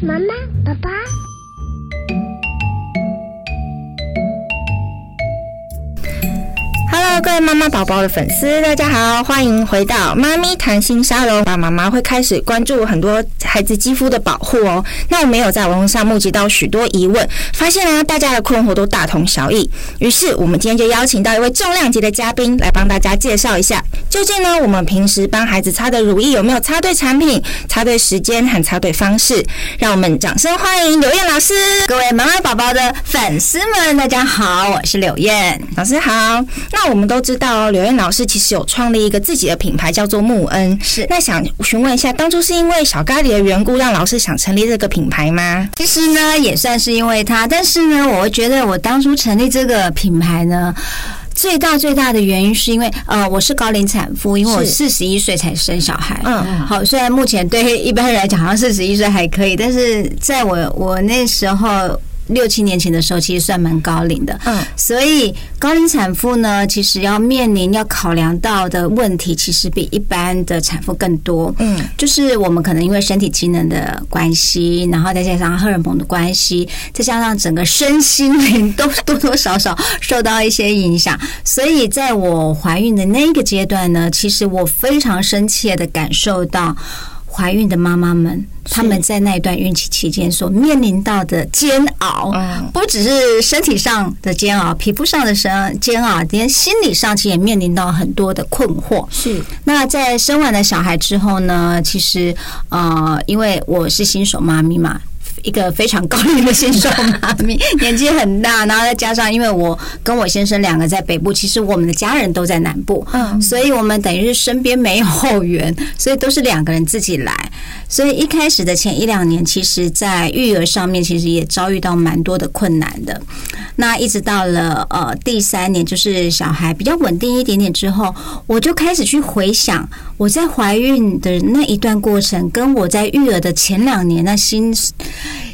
妈妈，爸爸。各位妈妈宝宝的粉丝，大家好，欢迎回到妈咪谈心沙龙。爸爸妈妈会开始关注很多孩子肌肤的保护哦。那我们有在网络上募集到许多疑问，发现呢，大家的困惑都大同小异。于是我们今天就邀请到一位重量级的嘉宾来帮大家介绍一下，究竟呢，我们平时帮孩子擦的乳液有没有擦对产品、擦对时间和擦对方式？让我们掌声欢迎柳燕老师。各位妈妈宝宝的粉丝们，大家好，我是柳燕老师好。那我们。都知道哦，柳燕老师其实有创立一个自己的品牌，叫做沐恩。是，那想询问一下，当初是因为小咖喱的缘故，让老师想成立这个品牌吗？其实呢，也算是因为他，但是呢，我会觉得我当初成立这个品牌呢，最大最大的原因是因为，呃，我是高龄产妇，因为我四十一岁才生小孩。嗯，好，虽然目前对一般人来讲，好像四十一岁还可以，但是在我我那时候。六七年前的时候，其实算蛮高龄的，嗯，所以高龄产妇呢，其实要面临要考量到的问题，其实比一般的产妇更多，嗯，就是我们可能因为身体机能的关系，然后再加上荷尔蒙的关系，再加上整个身心灵都多多少少受到一些影响，所以在我怀孕的那个阶段呢，其实我非常深切的感受到。怀孕的妈妈们，他们在那一段孕期期间所面临到的煎熬，不只是身体上的煎熬，皮肤上的生煎熬，连心理上其实也面临到很多的困惑。是。那在生完了小孩之后呢？其实，呃，因为我是新手妈咪嘛。一个非常高龄的新手妈咪，年纪很大，然后再加上因为我跟我先生两个在北部，其实我们的家人都在南部，嗯，所以我们等于是身边没有后援，所以都是两个人自己来。所以一开始的前一两年，其实在育儿上面，其实也遭遇到蛮多的困难的。那一直到了呃第三年，就是小孩比较稳定一点点之后，我就开始去回想我在怀孕的那一段过程，跟我在育儿的前两年那心。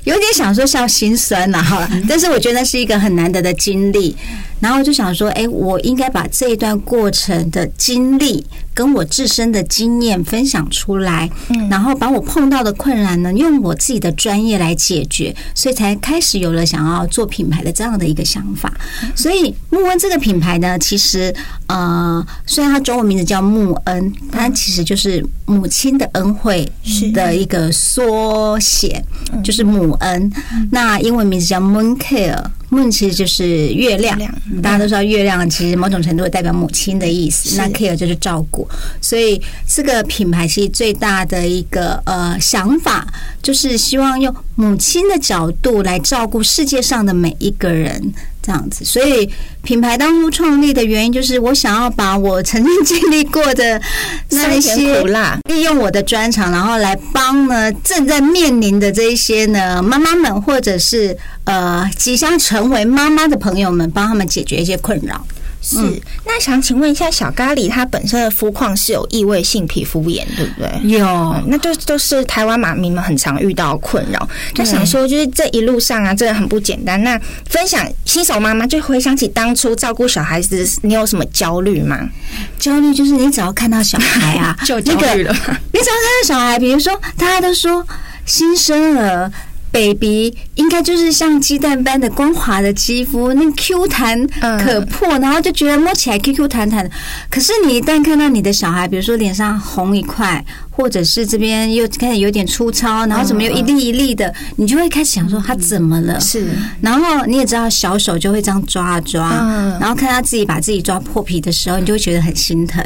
有点想说像心酸呐，哈，但是我觉得那是一个很难得的经历。然后就想说，哎，我应该把这一段过程的经历跟我自身的经验分享出来，嗯然后把我碰到的困难呢，用我自己的专业来解决，所以才开始有了想要做品牌的这样的一个想法。所以木恩这个品牌呢，其实呃，虽然它中文名字叫木恩，它其实就是母亲的恩惠的一个缩写，就是母恩。那英文名字叫 Moon Care。Moon 其实就是月亮，大家都知道月亮其实某种程度代表母亲的意思。那 care 就是照顾，所以这个品牌其实最大的一个呃想法，就是希望用母亲的角度来照顾世界上的每一个人。这样子，所以品牌当初创立的原因就是我想要把我曾经经历过的 那些苦辣，利用我的专长，然后来帮呢正在面临的这一些呢妈妈们，或者是呃即将成为妈妈的朋友们，帮他们解决一些困扰。是，那想请问一下，小咖喱它本身的肤况是有异位性皮肤炎，对不对？有，嗯、那就都是台湾妈咪们很常遇到的困扰。那想说，就是这一路上啊，真的很不简单。那分享新手妈妈就回想起当初照顾小孩子，你有什么焦虑吗？焦虑就是你只要看到小孩啊，就焦虑了。你只要看到小孩，比如说大家都说新生儿。Baby 应该就是像鸡蛋般的光滑的肌肤，那 Q 弹可破，然后就觉得摸起来 Q Q 弹弹的。可是你一旦看到你的小孩，比如说脸上红一块，或者是这边又开始有点粗糙，然后怎么又一粒一粒的，你就会开始想说他怎么了？是。然后你也知道，小手就会这样抓啊抓，然后看他自己把自己抓破皮的时候，你就会觉得很心疼。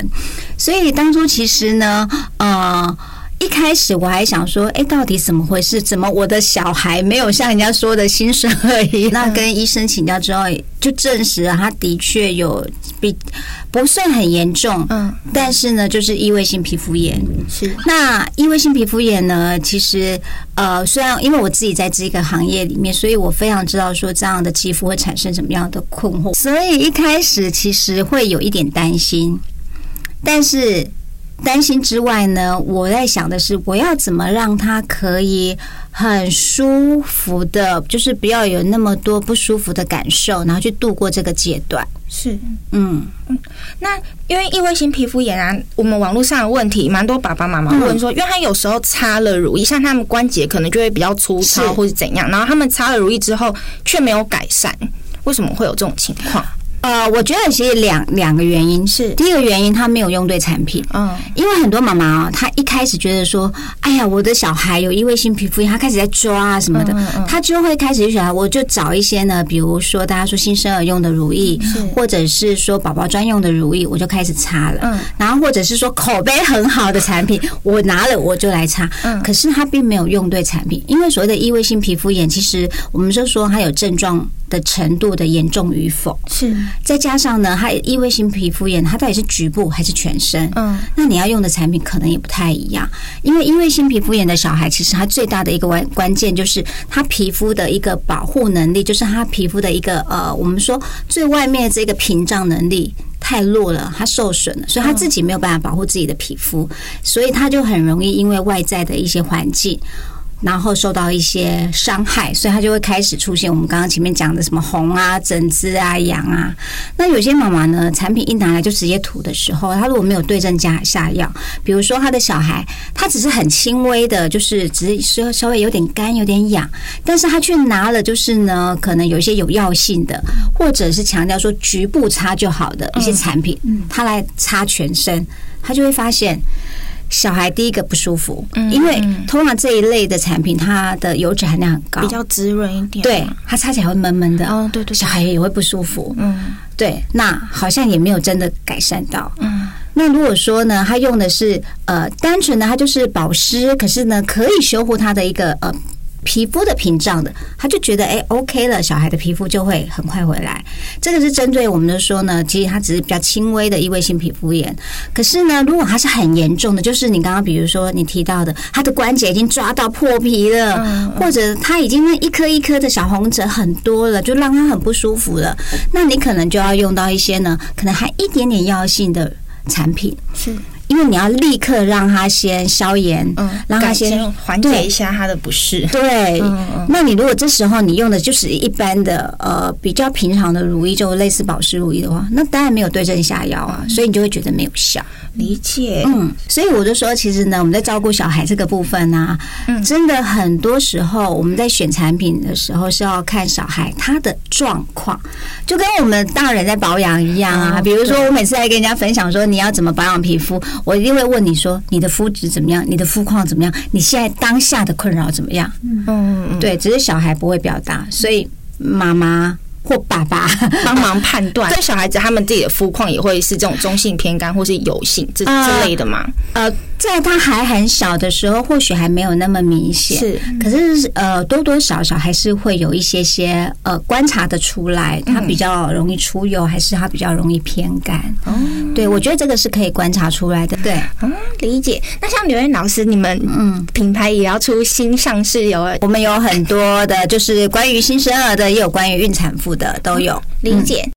所以当初其实呢，呃。一开始我还想说，哎，到底怎么回事？怎么我的小孩没有像人家说的新生儿一样？那跟医生请教之后，就证实了他的确有比不算很严重，嗯，但是呢，就是异位性皮肤炎。是那异位性皮肤炎呢，其实呃，虽然因为我自己在这个行业里面，所以我非常知道说这样的肌肤会产生什么样的困惑，所以一开始其实会有一点担心，但是。担心之外呢，我在想的是，我要怎么让他可以很舒服的，就是不要有那么多不舒服的感受，然后去度过这个阶段。是，嗯嗯。那因为异位性皮肤炎啊，我们网络上的问题蛮多，爸爸妈妈问说，因为他有时候擦了乳液，像他们关节可能就会比较粗糙或是怎样，然后他们擦了乳液之后却没有改善，为什么会有这种情况？呃，我觉得其实两两个原因是，第一个原因他没有用对产品，嗯，因为很多妈妈啊，她一开始觉得说，哎呀，我的小孩有异位性皮肤炎，她开始在抓啊什么的，她就会开始就想，我就找一些呢，比如说大家说新生儿用的乳液，或者是说宝宝专用的乳液，我就开始擦了，嗯，然后或者是说口碑很好的产品，我拿了我就来擦，嗯，可是她并没有用对产品，因为所谓的异位性皮肤炎，其实我们就说它有症状的程度的严重与否，是。再加上呢，它异位性皮肤炎，它到底是局部还是全身？嗯，那你要用的产品可能也不太一样。因为异位性皮肤炎的小孩，其实他最大的一个关关键就是他皮肤的一个保护能力，就是他皮肤的一个呃，我们说最外面这个屏障能力太弱了，它受损了，所以他自己没有办法保护自己的皮肤，所以他就很容易因为外在的一些环境。然后受到一些伤害，所以他就会开始出现我们刚刚前面讲的什么红啊、疹子啊、痒啊。那有些妈妈呢，产品一拿来就直接涂的时候，她如果没有对症加下药，比如说她的小孩，他只是很轻微的，就是只是稍稍微有点干、有点痒，但是他却拿了就是呢，可能有一些有药性的，或者是强调说局部擦就好的一些产品，他来擦全身，他就会发现。小孩第一个不舒服，因为通常这一类的产品，它的油脂含量很高，比较滋润一点。对，它擦起来会闷闷的。哦，对对，小孩也会不舒服。嗯，对，那好像也没有真的改善到。嗯，那如果说呢，他用的是呃单纯的，它就是保湿，可是呢可以修护它的一个呃。皮肤的屏障的，他就觉得哎，OK 了，小孩的皮肤就会很快回来。这个是针对我们的说呢，其实它只是比较轻微的异位性皮肤炎。可是呢，如果它是很严重的，就是你刚刚比如说你提到的，他的关节已经抓到破皮了，或者他已经那一颗一颗的小红疹很多了，就让他很不舒服了。那你可能就要用到一些呢，可能还一点点药性的产品。是。因为你要立刻让他先消炎，嗯，让他先缓解一下他的不适。对，那你如果这时候你用的就是一般的呃比较平常的乳液，就类似保湿乳液的话，那当然没有对症下药啊，所以你就会觉得没有效。理解，嗯，所以我就说，其实呢，我们在照顾小孩这个部分呢，嗯，真的很多时候我们在选产品的时候是要看小孩他的状况，就跟我们大人在保养一样啊。比如说，我每次在跟人家分享说你要怎么保养皮肤。我一定会问你说，你的肤质怎么样？你的肤况怎么样？你现在当下的困扰怎么样？嗯嗯嗯，对，只是小孩不会表达，所以妈妈。或爸爸 帮忙判断，对小孩子他们自己的肤况也会是这种中性偏干或是油性这之类的吗？呃，在他还很小的时候，或许还没有那么明显，是。可是呃，多多少少还是会有一些些呃观察的出来，他比较容易出油，还是他比较容易偏干？哦，对，我觉得这个是可以观察出来的。对，嗯，理解。那像刘莹老师，你们嗯品牌也要出新上市有？我们有很多的，就是关于新生儿的，也有关于孕产妇。的都有理解。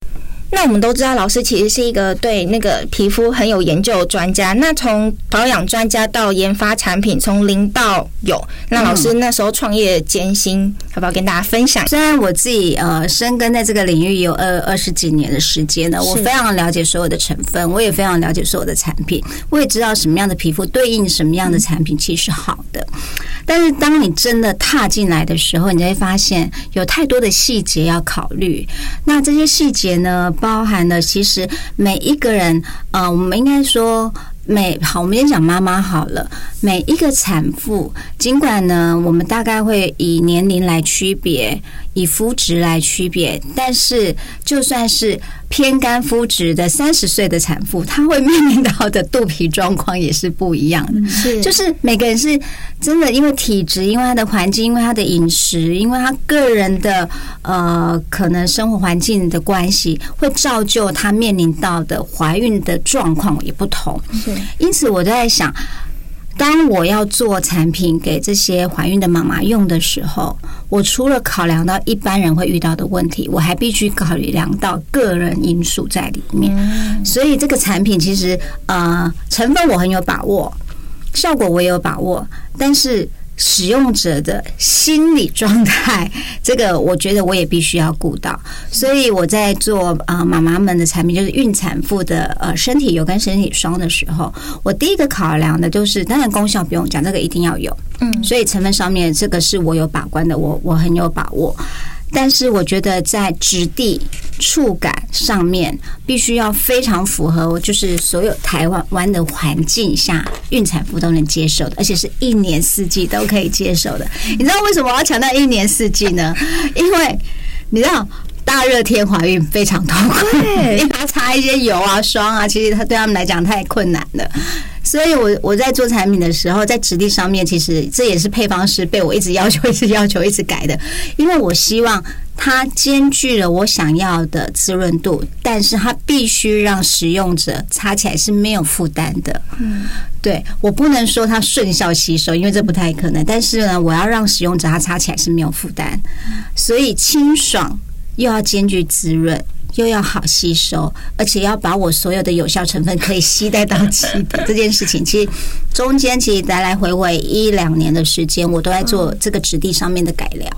那我们都知道，老师其实是一个对那个皮肤很有研究的专家。那从保养专家到研发产品，从零到有，那老师那时候创业艰辛，要不要跟大家分享？虽然我自己呃深耕在这个领域有二二十几年的时间了，我非常了解所有的成分，我也非常了解所有的产品，我也知道什么样的皮肤对应什么样的产品其实是好的。但是当你真的踏进来的时候，你就会发现有太多的细节要考虑。那这些细节呢，包含了其实每一个人，呃，我们应该说。每好，我们先讲妈妈好了。每一个产妇，尽管呢，我们大概会以年龄来区别，以肤质来区别，但是就算是偏干肤质的三十岁的产妇，她会面临到的肚皮状况也是不一样的。是，就是每个人是真的，因为体质，因为他的环境，因为他的饮食，因为他个人的呃，可能生活环境的关系，会造就他面临到的怀孕的状况也不同。是因此，我就在想，当我要做产品给这些怀孕的妈妈用的时候，我除了考量到一般人会遇到的问题，我还必须考量到个人因素在里面。所以这个产品其实呃成分我很有把握，效果我也有把握，但是。使用者的心理状态，这个我觉得我也必须要顾到。所以我在做啊妈妈们的产品，就是孕产妇的呃身体油跟身体霜的时候，我第一个考量的就是，当然功效不用讲，这个一定要有。嗯，所以成分上面这个是我有把关的，我我很有把握。但是我觉得在质地、触感上面，必须要非常符合，就是所有台湾湾的环境下，孕产妇都能接受的，而且是一年四季都可以接受的。你知道为什么我要强调一年四季呢？因为你知道大热天怀孕非常痛苦，你要擦一些油啊、霜啊，其实它对他们来讲太困难了。所以，我我在做产品的时候，在质地上面，其实这也是配方师被我一直要求、一直要求、一直改的。因为我希望它兼具了我想要的滋润度，但是它必须让使用者擦起来是没有负担的。嗯，对，我不能说它顺效吸收，因为这不太可能。但是呢，我要让使用者他擦起来是没有负担，所以清爽又要兼具滋润。又要好吸收，而且要把我所有的有效成分可以吸带到基底这件事情，其实中间其实来来回回一两年的时间，我都在做这个质地上面的改良。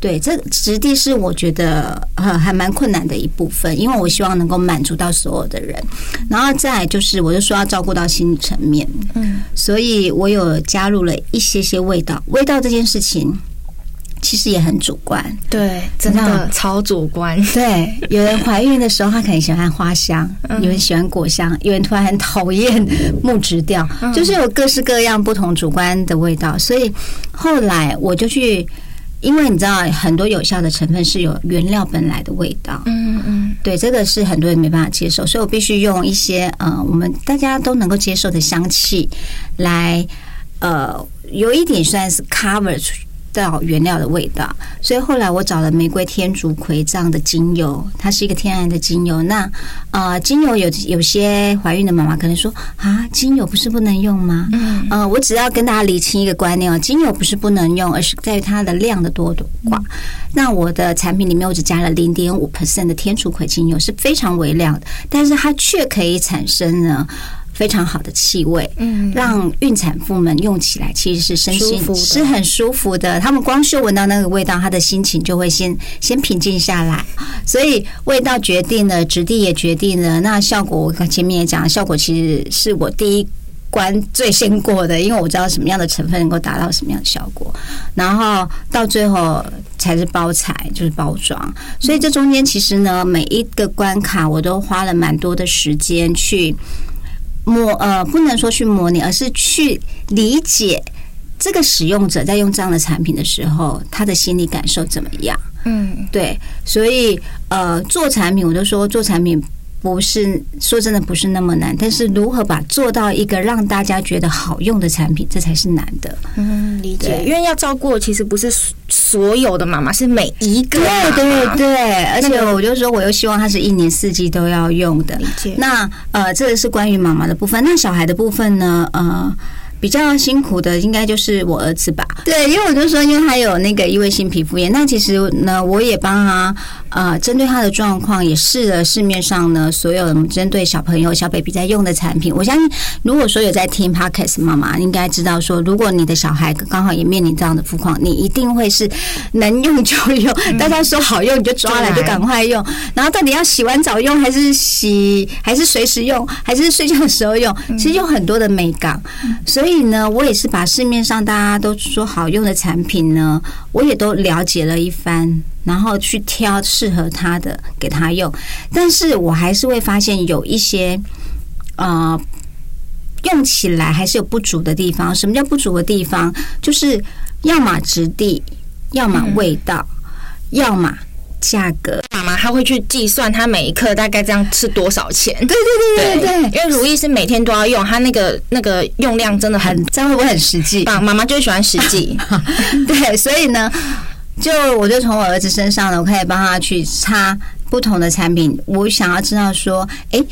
对，这质地是我觉得呃还蛮困难的一部分，因为我希望能够满足到所有的人。然后再来就是，我就说要照顾到心理层面，嗯，所以我有加入了一些些味道，味道这件事情。其实也很主观，对，真的超主观。对，有人怀孕的时候，他可能喜欢花香，有人喜欢果香，有人突然很讨厌 木质调，就是有各式各样不同主观的味道。所以后来我就去，因为你知道，很多有效的成分是有原料本来的味道，嗯嗯，对，这个是很多人没办法接受，所以我必须用一些呃，我们大家都能够接受的香气来，呃，有一点算是 cover 出去。到原料的味道，所以后来我找了玫瑰天竺葵这样的精油，它是一个天然的精油。那呃，精油有有些怀孕的妈妈可能说啊，精油不是不能用吗？嗯，呃，我只要跟大家理清一个观念哦，精油不是不能用，而是在于它的量的多寡。那我的产品里面我只加了零点五 percent 的天竺葵精油，是非常微量的，但是它却可以产生呢。非常好的气味，嗯，让孕产妇们用起来其实是身心是很舒服的。他们光是闻到那个味道，他的心情就会先先平静下来。所以味道决定了，质地也决定了。那效果，我前面也讲，效果其实是我第一关最先过的，因为我知道什么样的成分能够达到什么样的效果。然后到最后才是包材，就是包装。所以这中间其实呢，每一个关卡我都花了蛮多的时间去。模呃，不能说去模拟，而是去理解这个使用者在用这样的产品的时候，他的心理感受怎么样？嗯，对，所以呃，做产品，我就说做产品。不是说真的不是那么难，但是如何把做到一个让大家觉得好用的产品，这才是难的。嗯，理解。因为要照顾，其实不是所有的妈妈，是每一个。对对对，而且我就说，我又希望它是一年四季都要用的。理解。那呃，这个是关于妈妈的部分。那小孩的部分呢？呃。比较辛苦的应该就是我儿子吧，对，因为我就说，因为他有那个异位性皮肤炎，那其实呢，我也帮他呃，针对他的状况，也试了市面上呢所有针对小朋友小 baby 在用的产品。我相信，如果说有在听 Podcast 妈妈应该知道说，如果你的小孩刚好也面临这样的肤况，你一定会是能用就用，大家说好用你就抓来就赶快用，然后到底要洗完澡用，还是洗，还是随时用，还是睡觉的时候用，其实有很多的美感，所以。所以呢，我也是把市面上大家都说好用的产品呢，我也都了解了一番，然后去挑适合他的给他用。但是我还是会发现有一些，呃，用起来还是有不足的地方。什么叫不足的地方？就是要么质地，要么味道，要么。价格，妈妈她会去计算，她每一克大概这样是多少钱？对对对对对，因为如意是每天都要用，她那个那个用量真的很，这样会不会很实际？妈妈就喜欢实际，对，所以呢，就我就从我儿子身上呢，我可以帮他去擦不同的产品。我想要知道说，哎，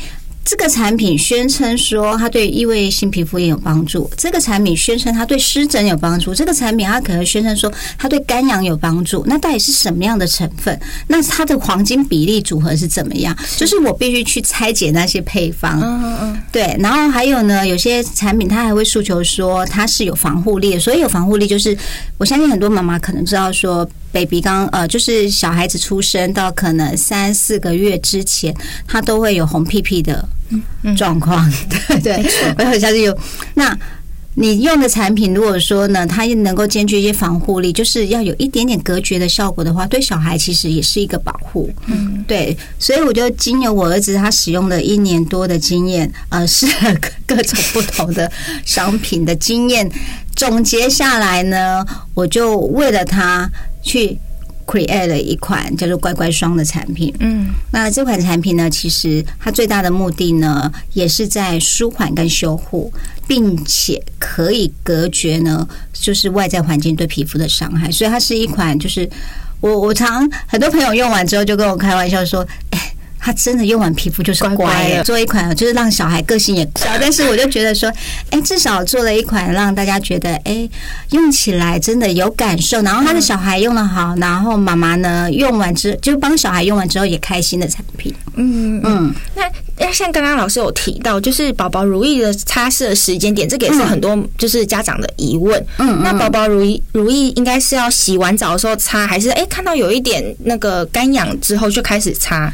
这个产品宣称说它对异位性皮肤炎有帮助，这个产品宣称它对湿疹有帮助，这个产品它可能宣称说它对干痒有帮助。那到底是什么样的成分？那它的黄金比例组合是怎么样？就是我必须去拆解那些配方。嗯嗯嗯。对，然后还有呢，有些产品它还会诉求说它是有防护力，所以有防护力就是我相信很多妈妈可能知道说。Baby 刚呃，就是小孩子出生到可能三四个月之前，他都会有红屁屁的状况，对对，我很相信有。那你用的产品，如果说呢，它能够兼具一些防护力，就是要有一点点隔绝的效果的话，对小孩其实也是一个保护。嗯，对，所以我就经由我儿子他使用了一年多的经验，呃，是各种不同的商品的经验总结下来呢，我就为了他。去 create 了一款叫做“乖乖霜”的产品。嗯，那这款产品呢，其实它最大的目的呢，也是在舒缓跟修护，并且可以隔绝呢，就是外在环境对皮肤的伤害。所以它是一款，就是我我常很多朋友用完之后就跟我开玩笑说：“哎。”他真的用完皮肤就是乖的，做一款就是让小孩个性也 小，但是我就觉得说，哎，至少做了一款让大家觉得，哎，用起来真的有感受，然后他的小孩用的好，然后妈妈呢用完之就帮小孩用完之后也开心的产品。嗯嗯，那那像刚刚老师有提到，就是宝宝如意的擦拭的时间点，这个也是很多就是家长的疑问。嗯，那宝宝如意如意应该是要洗完澡的时候擦，还是哎看到有一点那个干痒之后就开始擦？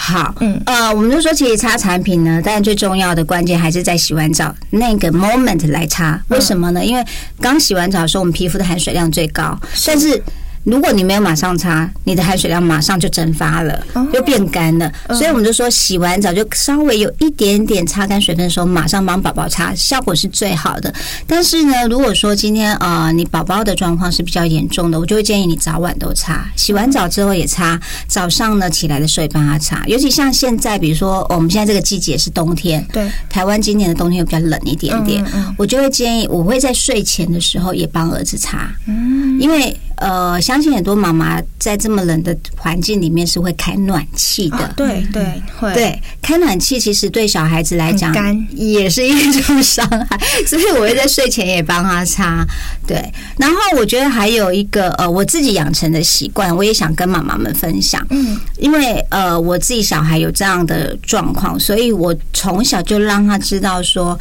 好，嗯，呃，我们就说，其实擦产品呢，但最重要的关键还是在洗完澡那个 moment 来擦。为什么呢？因为刚洗完澡的时候，我们皮肤的含水量最高，但是。如果你没有马上擦，你的含水量马上就蒸发了，就变干了。所以我们就说，洗完澡就稍微有一点点擦干水分的时候，马上帮宝宝擦，效果是最好的。但是呢，如果说今天啊，你宝宝的状况是比较严重的，我就会建议你早晚都擦。洗完澡之后也擦，早上呢起来的时候也帮他擦。尤其像现在，比如说我们现在这个季节是冬天，对，台湾今年的冬天又比较冷一点点，我就会建议，我会在睡前的时候也帮儿子擦，嗯，因为。呃，相信很多妈妈在这么冷的环境里面是会开暖气的。哦、对对，会对开暖气其实对小孩子来讲也是一种伤害，所以我会在睡前也帮他擦。对，然后我觉得还有一个呃，我自己养成的习惯，我也想跟妈妈们分享。嗯，因为呃，我自己小孩有这样的状况，所以我从小就让他知道说。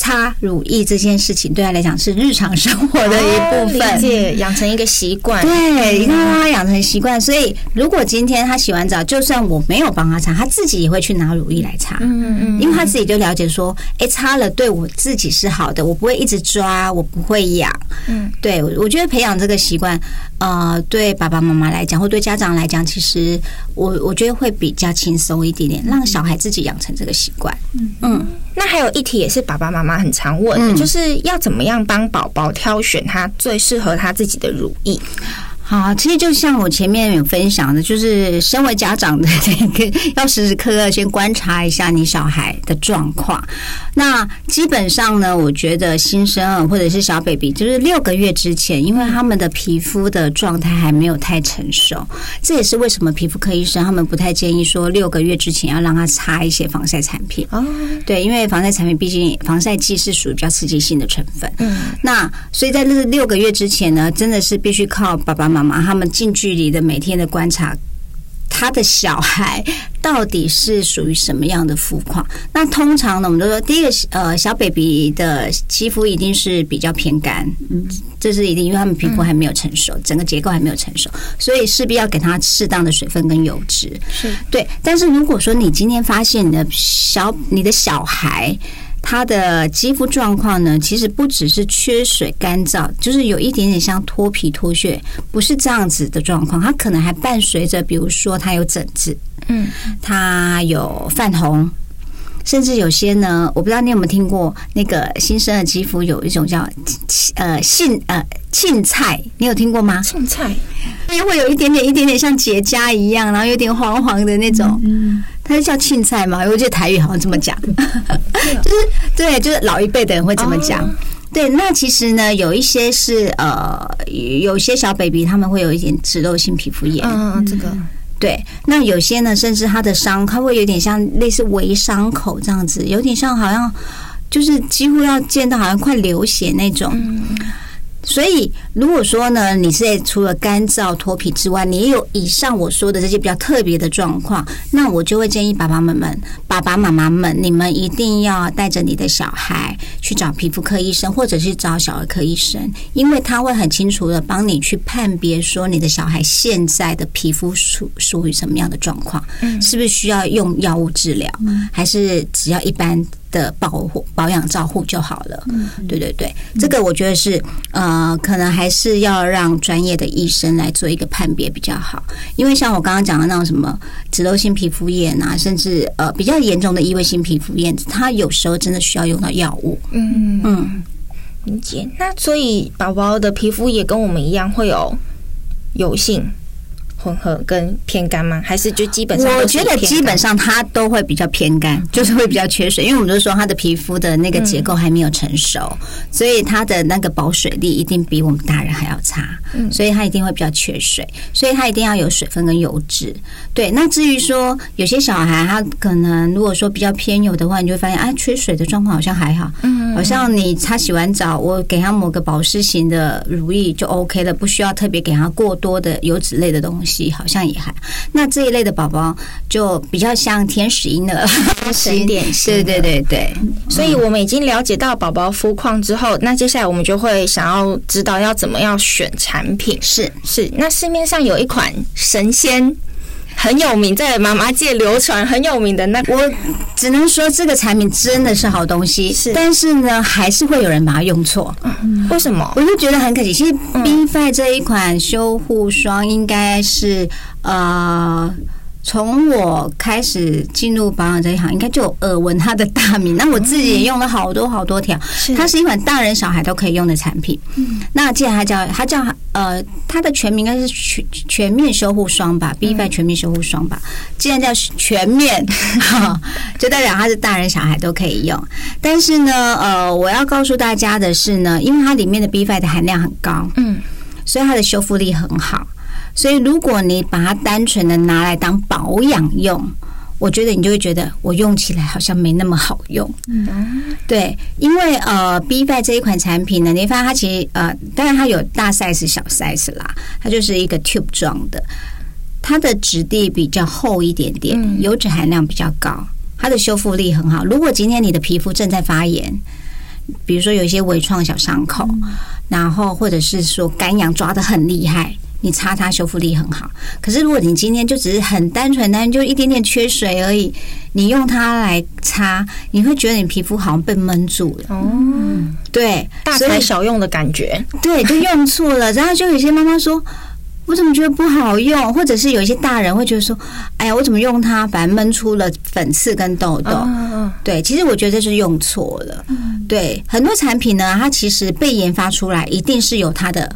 擦乳液这件事情对他来讲是日常生活的一部分，养成一个习惯。对，一定要让他养成习惯。所以，如果今天他洗完澡，就算我没有帮他擦，他自己也会去拿乳液来擦。嗯嗯，因为他自己就了解说，哎，擦了对我自己是好的，我不会一直抓，我不会痒。嗯，对，我觉得培养这个习惯，呃，对爸爸妈妈来讲，或对家长来讲，其实我我觉得会比较轻松一点点，让小孩自己养成这个习惯。嗯嗯。那还有一题也是爸爸妈妈很常问的，就是要怎么样帮宝宝挑选他最适合他自己的乳液？好，其实就像我前面有分享的，就是身为家长的这个，要时时刻刻先观察一下你小孩的状况。那基本上呢，我觉得新生儿或者是小 baby，就是六个月之前，因为他们的皮肤的状态还没有太成熟，这也是为什么皮肤科医生他们不太建议说六个月之前要让他擦一些防晒产品。哦，对，因为防晒产品毕竟防晒剂是属于比较刺激性的成分。嗯，那所以在这六个月之前呢，真的是必须靠爸爸妈妈。妈妈他们近距离的每天的观察，他的小孩到底是属于什么样的肤况？那通常呢，我们都说第一个呃，小 baby 的肌肤一定是比较偏干，嗯，这是一定，因为他们皮肤还没有成熟，整个结构还没有成熟，所以势必要给他适当的水分跟油脂，是对。但是如果说你今天发现你的小你的小孩，他的肌肤状况呢，其实不只是缺水、干燥，就是有一点点像脱皮、脱屑，不是这样子的状况。它可能还伴随着，比如说它有疹子，嗯，它有泛红，甚至有些呢，我不知道你有没有听过，那个新生儿肌肤有一种叫呃杏呃沁菜，你有听过吗？沁菜，它会有一点点、一点点像结痂一样，然后有点黄黄的那种，嗯。它是叫青菜吗？我觉得台语好像这么讲，就是对，就是老一辈的人会这么讲。对，那其实呢，有一些是呃，有些小 baby 他们会有一点脂漏性皮肤炎。嗯，这个对，那有些呢，甚至他的伤，他会有点像类似微伤口这样子，有点像好像就是几乎要见到好像快流血那种。所以，如果说呢，你是除了干燥脱皮之外，你也有以上我说的这些比较特别的状况，那我就会建议爸爸们们、爸爸妈妈们，你们一定要带着你的小孩去找皮肤科医生，或者是找小儿科医生，因为他会很清楚的帮你去判别说你的小孩现在的皮肤属属于什么样的状况，是不是需要用药物治疗，还是只要一般。的保护保养照护就好了，嗯对对对，这个我觉得是呃，可能还是要让专业的医生来做一个判别比较好，因为像我刚刚讲的那种什么脂漏性皮肤炎啊，甚至呃比较严重的异位性皮肤炎，它有时候真的需要用到药物。嗯嗯，理解。那所以宝宝的皮肤也跟我们一样会有油性。混合跟偏干吗？还是就基本上？我觉得基本上它都会比较偏干，就是会比较缺水，因为我们都说它的皮肤的那个结构还没有成熟，所以它的那个保水力一定比我们大人还要差，嗯所以它一定会比较缺水，所以它一定要有水分跟油脂。对，那至于说有些小孩他可能如果说比较偏油的话，你就会发现啊，缺水的状况好像还好，嗯，好像你他洗完澡，我给他抹个保湿型的乳液就 OK 了，不需要特别给他过多的油脂类的东西。好像也还，那这一类的宝宝就比较像天使婴儿，神点心。对对对对，所以我们已经了解到宝宝肤况之后，那接下来我们就会想要知道要怎么样选产品。是是，那市面上有一款神仙。很有名，在妈妈界流传很有名的那，我只能说这个产品真的是好东西，是，但是呢，还是会有人把它用错。为什么？我就觉得很可惜。其实 B5 这一款修护霜应该是呃。从我开始进入保养这一行，应该就有耳闻它的大名。那我自己也用了好多好多条，它是一款大人小孩都可以用的产品。那既然它叫它叫呃，它的全名应该是全全面修护霜吧，B5 全面修护霜吧。既然叫全面，就代表它是大人小孩都可以用。但是呢，呃，我要告诉大家的是呢，因为它里面的 B5 的含量很高，嗯，所以它的修复力很好。所以，如果你把它单纯的拿来当保养用，我觉得你就会觉得我用起来好像没那么好用。嗯，对，因为呃，B5 这一款产品呢，你会发现它其实呃，当然它有大 size、小 size 啦，它就是一个 tube 状的，它的质地比较厚一点点，油脂含量比较高，它的修复力很好。如果今天你的皮肤正在发炎，比如说有一些微创小伤口，然后或者是说干痒抓的很厉害。你擦它修复力很好，可是如果你今天就只是很单纯，单就一点点缺水而已，你用它来擦，你会觉得你皮肤好像被闷住了。哦，对，大材小用的感觉，对，就用错了。然后就有些妈妈说，我怎么觉得不好用？或者是有一些大人会觉得说，哎呀，我怎么用它反而闷出了粉刺跟痘痘？对，其实我觉得这是用错了。对，很多产品呢，它其实被研发出来，一定是有它的。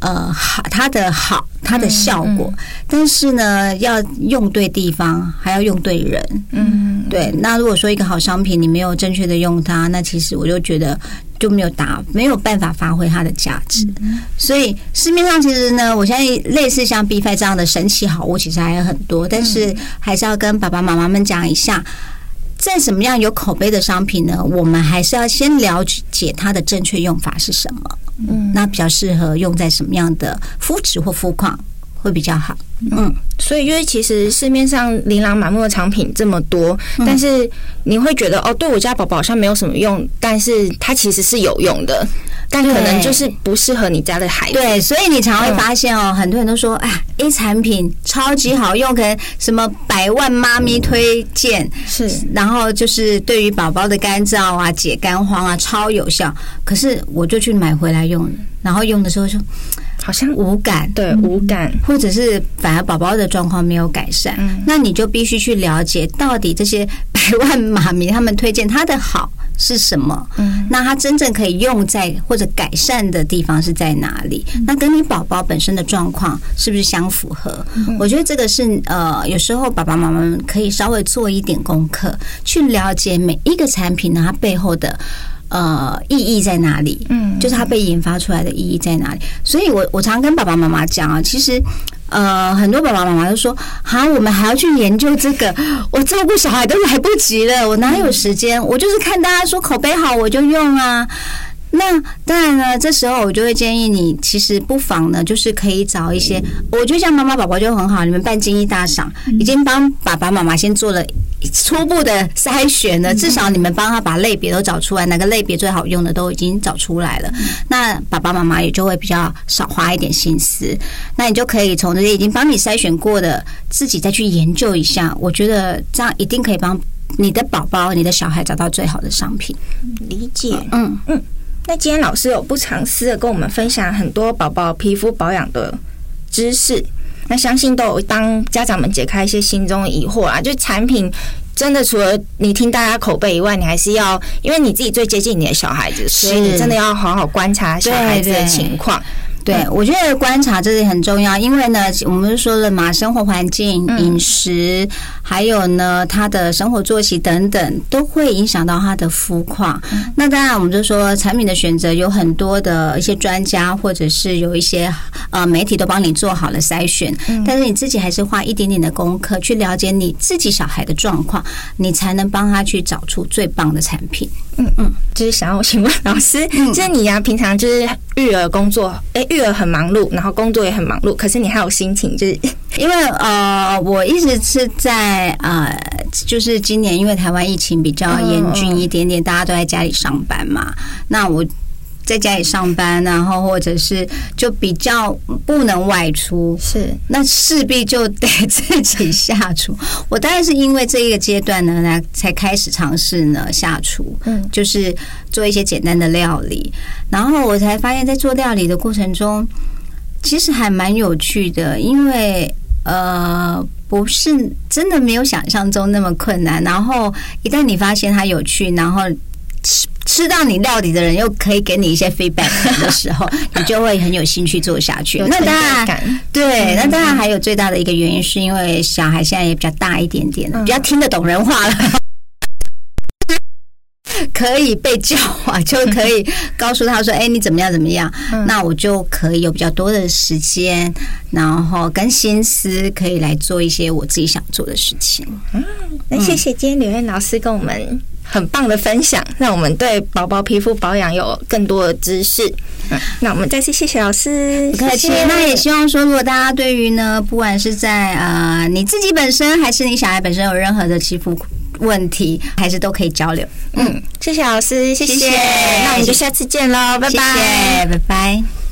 呃，好，它的好，它的效果，但是呢，要用对地方，还要用对人。嗯，对。那如果说一个好商品，你没有正确的用它，那其实我就觉得就没有打，没有办法发挥它的价值。所以市面上其实呢，我相信类似像 B5 这样的神奇好物，其实还有很多，但是还是要跟爸爸妈妈们讲一下。在什么样有口碑的商品呢？我们还是要先了解它的正确用法是什么。嗯，那比较适合用在什么样的肤质或肤况会比较好。嗯，所以因为其实市面上琳琅满目的产品这么多，但是你会觉得哦，对我家宝宝好像没有什么用，但是它其实是有用的。但可能就是不适合你家的孩子。对，所以你常会发现哦，很多人都说，哎，A 产品超级好用，可能什么百万妈咪推荐是，然后就是对于宝宝的干燥啊、解干荒啊超有效。可是我就去买回来用，然后用的时候说好像无感，对，无感，或者是反而宝宝的状况没有改善。那你就必须去了解到底这些百万妈咪他们推荐它的好。是什么？嗯，那它真正可以用在或者改善的地方是在哪里？那跟你宝宝本身的状况是不是相符合？我觉得这个是呃，有时候爸爸妈妈们可以稍微做一点功课，去了解每一个产品呢，它背后的呃意义在哪里？嗯，就是它被研发出来的意义在哪里？所以我我常跟爸爸妈妈讲啊，其实呃很多爸爸妈妈都说，好，我们还要去研究这个，我照顾小孩都来不及了，我哪有时间？我就是看大家说口碑好，我就用啊。那当然呢，这时候我就会建议你，其实不妨呢，就是可以找一些，我觉得像妈妈宝宝就很好，你们办金益大赏，已经帮爸爸妈妈先做了初步的筛选了，至少你们帮他把类别都找出来，哪个类别最好用的都已经找出来了，那爸爸妈妈也就会比较少花一点心思，那你就可以从这些已经帮你筛选过的，自己再去研究一下，我觉得这样一定可以帮你的宝宝、你的小孩找到最好的商品。理解，嗯。嗯。那今天老师有不藏私的跟我们分享很多宝宝皮肤保养的知识，那相信都有帮家长们解开一些心中的疑惑啊。就产品真的除了你听大家口碑以外，你还是要因为你自己最接近你的小孩子，所以你真的要好好观察小孩子的情况。对，我觉得观察这里很重要，因为呢，我们说了嘛，生活环境、饮食，还有呢，他的生活作息等等，都会影响到他的肤况。那当然，我们就说产品的选择有很多的一些专家，或者是有一些呃媒体都帮你做好了筛选，但是你自己还是花一点点的功课去了解你自己小孩的状况，你才能帮他去找出最棒的产品。嗯嗯，就是想要请问老师，就是你呀、啊，平常就是育儿工作，哎、欸，育儿很忙碌，然后工作也很忙碌，可是你还有心情，就是 因为呃，我一直是在呃，就是今年因为台湾疫情比较严峻一点点，大家都在家里上班嘛，那我。在家里上班，然后或者是就比较不能外出，是那势必就得自己下厨。我当然是因为这一个阶段呢，来才开始尝试呢下厨，嗯，就是做一些简单的料理。然后我才发现，在做料理的过程中，其实还蛮有趣的，因为呃，不是真的没有想象中那么困难。然后一旦你发现它有趣，然后。吃吃到你料理的人又可以给你一些 feedback 的时候，你就会很有兴趣做下去。那当然，对，那当然还有最大的一个原因，是因为小孩现在也比较大一点点，比较听得懂人话了，可以被教啊，就可以告诉他说：“哎，你怎么样怎么样？”那我就可以有比较多的时间，然后跟心思，可以来做一些我自己想做的事情。嗯，那谢谢今天柳燕老师跟我们。很棒的分享，让我们对宝宝皮肤保养有更多的知识。嗯，那我们再次谢谢老师，不客气。那也希望说，如果大家对于呢，不管是在呃你自己本身，还是你小孩本身有任何的肌肤问题，还是都可以交流。嗯，谢谢老师，谢谢。谢谢，那我们就下次见喽，拜拜，拜拜。